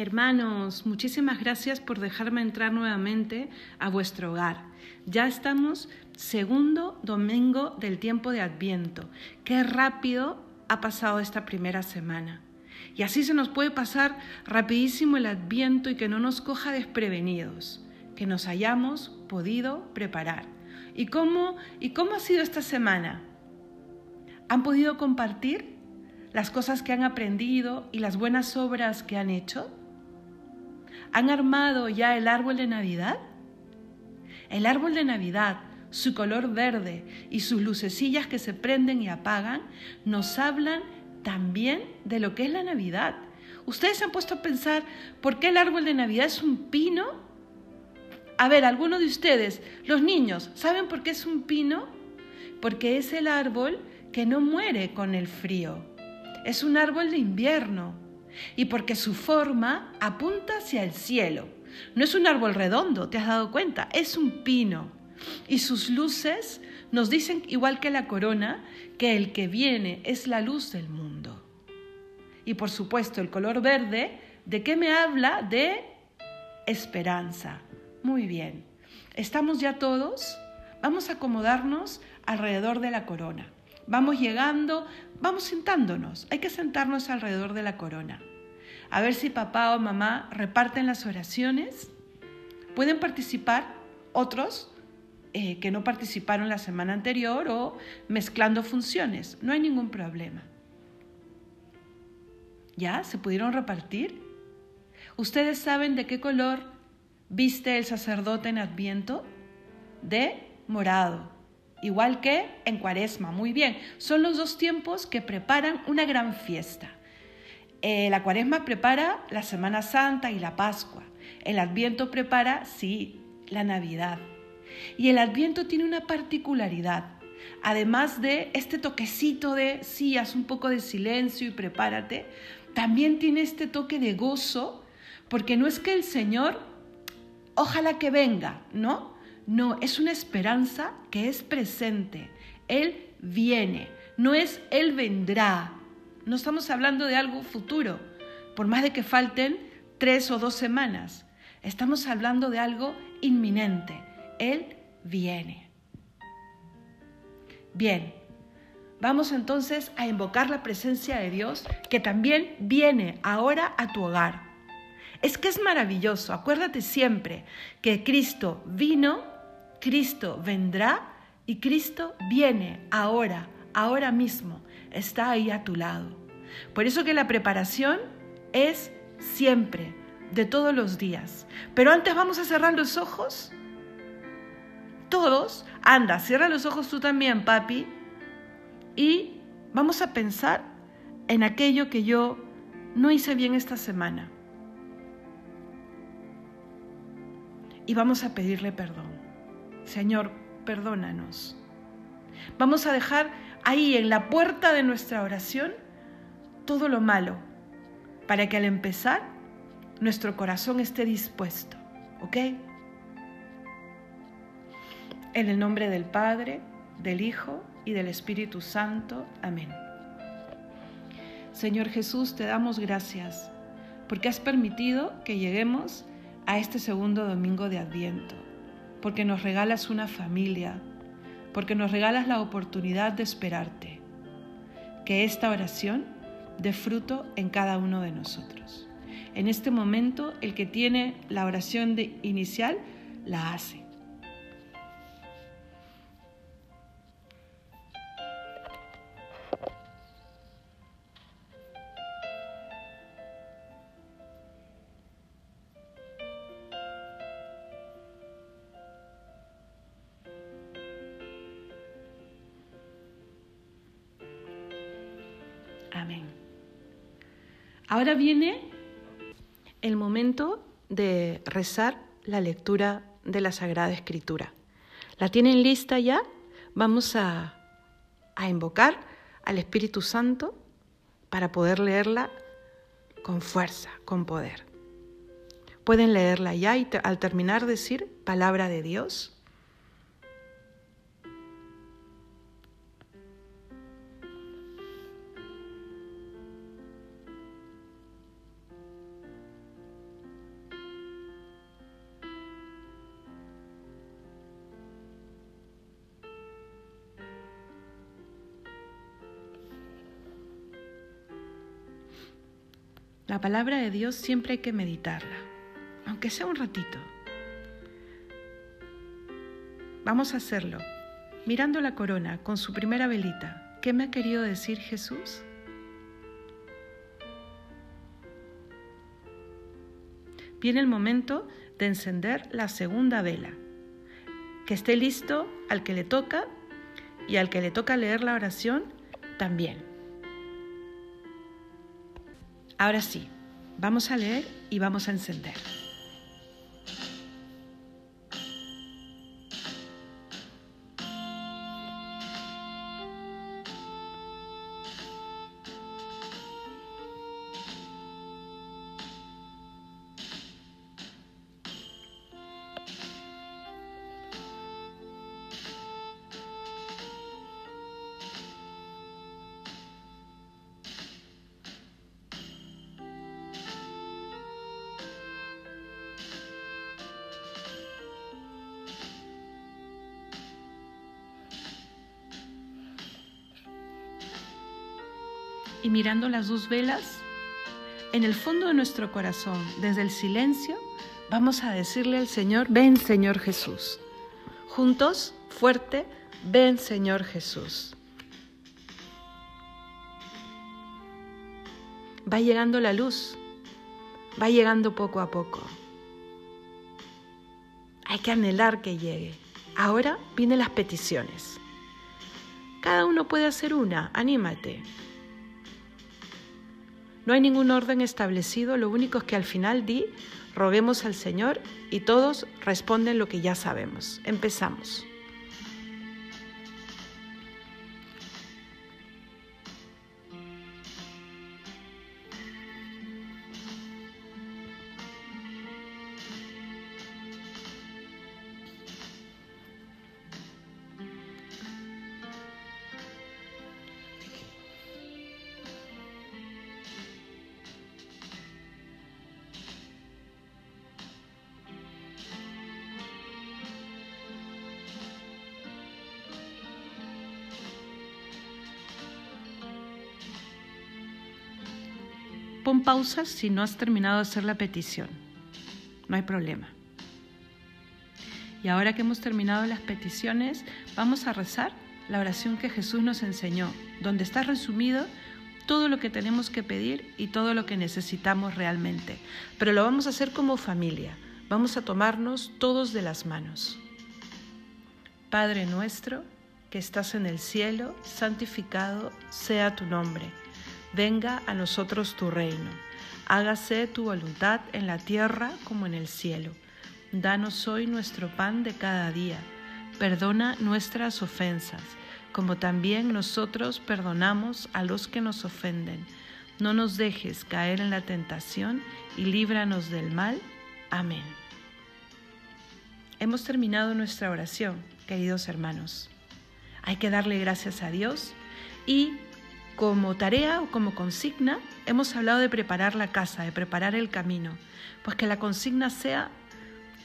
Hermanos, muchísimas gracias por dejarme entrar nuevamente a vuestro hogar. Ya estamos segundo domingo del tiempo de Adviento. Qué rápido ha pasado esta primera semana. Y así se nos puede pasar rapidísimo el Adviento y que no nos coja desprevenidos, que nos hayamos podido preparar. ¿Y cómo, y cómo ha sido esta semana? ¿Han podido compartir las cosas que han aprendido y las buenas obras que han hecho? ¿Han armado ya el árbol de Navidad? El árbol de Navidad, su color verde y sus lucecillas que se prenden y apagan, nos hablan también de lo que es la Navidad. ¿Ustedes se han puesto a pensar por qué el árbol de Navidad es un pino? A ver, algunos de ustedes, los niños, ¿saben por qué es un pino? Porque es el árbol que no muere con el frío. Es un árbol de invierno y porque su forma apunta hacia el cielo. No es un árbol redondo, ¿te has dado cuenta? Es un pino. Y sus luces nos dicen, igual que la corona, que el que viene es la luz del mundo. Y por supuesto, el color verde, ¿de qué me habla? De esperanza. Muy bien. ¿Estamos ya todos? Vamos a acomodarnos alrededor de la corona. Vamos llegando, vamos sentándonos. Hay que sentarnos alrededor de la corona. A ver si papá o mamá reparten las oraciones. Pueden participar otros eh, que no participaron la semana anterior o mezclando funciones. No hay ningún problema. ¿Ya? ¿Se pudieron repartir? ¿Ustedes saben de qué color viste el sacerdote en Adviento? De morado igual que en Cuaresma. Muy bien, son los dos tiempos que preparan una gran fiesta. Eh, la Cuaresma prepara la Semana Santa y la Pascua. El Adviento prepara, sí, la Navidad. Y el Adviento tiene una particularidad. Además de este toquecito de, sí, haz un poco de silencio y prepárate, también tiene este toque de gozo, porque no es que el Señor, ojalá que venga, ¿no? No, es una esperanza que es presente. Él viene, no es Él vendrá. No estamos hablando de algo futuro, por más de que falten tres o dos semanas. Estamos hablando de algo inminente. Él viene. Bien, vamos entonces a invocar la presencia de Dios que también viene ahora a tu hogar. Es que es maravilloso, acuérdate siempre que Cristo vino Cristo vendrá y Cristo viene ahora, ahora mismo, está ahí a tu lado. Por eso que la preparación es siempre, de todos los días. Pero antes vamos a cerrar los ojos. Todos, anda, cierra los ojos tú también, papi. Y vamos a pensar en aquello que yo no hice bien esta semana. Y vamos a pedirle perdón. Señor, perdónanos. Vamos a dejar ahí en la puerta de nuestra oración todo lo malo, para que al empezar nuestro corazón esté dispuesto, ¿ok? En el nombre del Padre, del Hijo y del Espíritu Santo. Amén. Señor Jesús, te damos gracias porque has permitido que lleguemos a este segundo domingo de Adviento porque nos regalas una familia, porque nos regalas la oportunidad de esperarte. Que esta oración dé fruto en cada uno de nosotros. En este momento, el que tiene la oración de inicial la hace. Amén. Ahora viene el momento de rezar la lectura de la Sagrada Escritura. ¿La tienen lista ya? Vamos a, a invocar al Espíritu Santo para poder leerla con fuerza, con poder. Pueden leerla ya y al terminar decir palabra de Dios. La palabra de Dios siempre hay que meditarla, aunque sea un ratito. Vamos a hacerlo, mirando la corona con su primera velita. ¿Qué me ha querido decir Jesús? Viene el momento de encender la segunda vela. Que esté listo al que le toca y al que le toca leer la oración también. Ahora sí, vamos a leer y vamos a encender. Y mirando las dos velas, en el fondo de nuestro corazón, desde el silencio, vamos a decirle al Señor, ven Señor Jesús. Juntos, fuerte, ven Señor Jesús. Va llegando la luz, va llegando poco a poco. Hay que anhelar que llegue. Ahora vienen las peticiones. Cada uno puede hacer una, anímate. No hay ningún orden establecido, lo único es que al final di, roguemos al Señor y todos responden lo que ya sabemos. Empezamos. Pon pausa si no has terminado de hacer la petición. No hay problema. Y ahora que hemos terminado las peticiones, vamos a rezar la oración que Jesús nos enseñó, donde está resumido todo lo que tenemos que pedir y todo lo que necesitamos realmente. Pero lo vamos a hacer como familia. Vamos a tomarnos todos de las manos. Padre nuestro, que estás en el cielo, santificado sea tu nombre venga a nosotros tu reino. Hágase tu voluntad en la tierra como en el cielo. Danos hoy nuestro pan de cada día. Perdona nuestras ofensas, como también nosotros perdonamos a los que nos ofenden. No nos dejes caer en la tentación y líbranos del mal. Amén. Hemos terminado nuestra oración, queridos hermanos. Hay que darle gracias a Dios y como tarea o como consigna, hemos hablado de preparar la casa, de preparar el camino. Pues que la consigna sea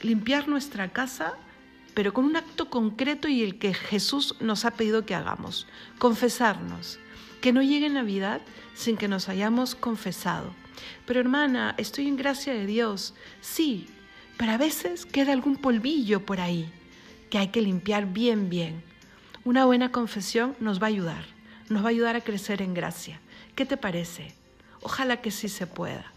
limpiar nuestra casa, pero con un acto concreto y el que Jesús nos ha pedido que hagamos. Confesarnos. Que no llegue Navidad sin que nos hayamos confesado. Pero hermana, estoy en gracia de Dios. Sí, pero a veces queda algún polvillo por ahí que hay que limpiar bien, bien. Una buena confesión nos va a ayudar nos va a ayudar a crecer en gracia. ¿Qué te parece? Ojalá que sí se pueda.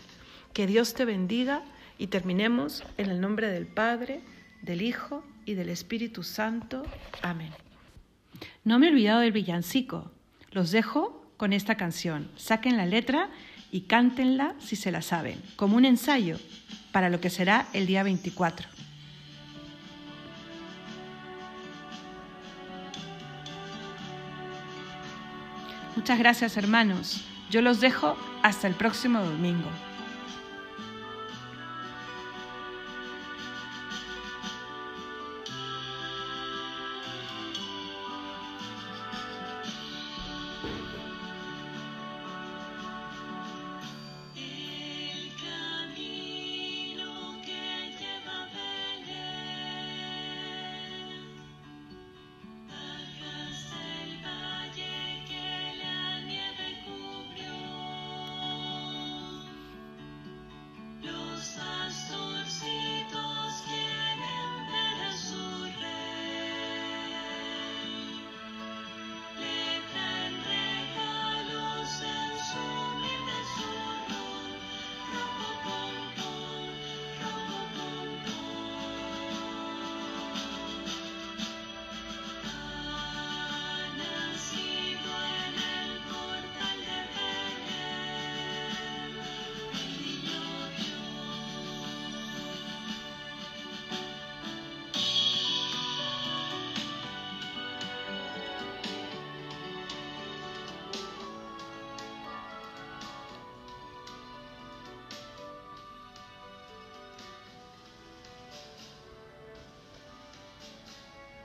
Que Dios te bendiga y terminemos en el nombre del Padre, del Hijo y del Espíritu Santo. Amén. No me he olvidado del villancico. Los dejo con esta canción. Saquen la letra y cántenla si se la saben, como un ensayo para lo que será el día 24. Muchas gracias hermanos. Yo los dejo hasta el próximo domingo.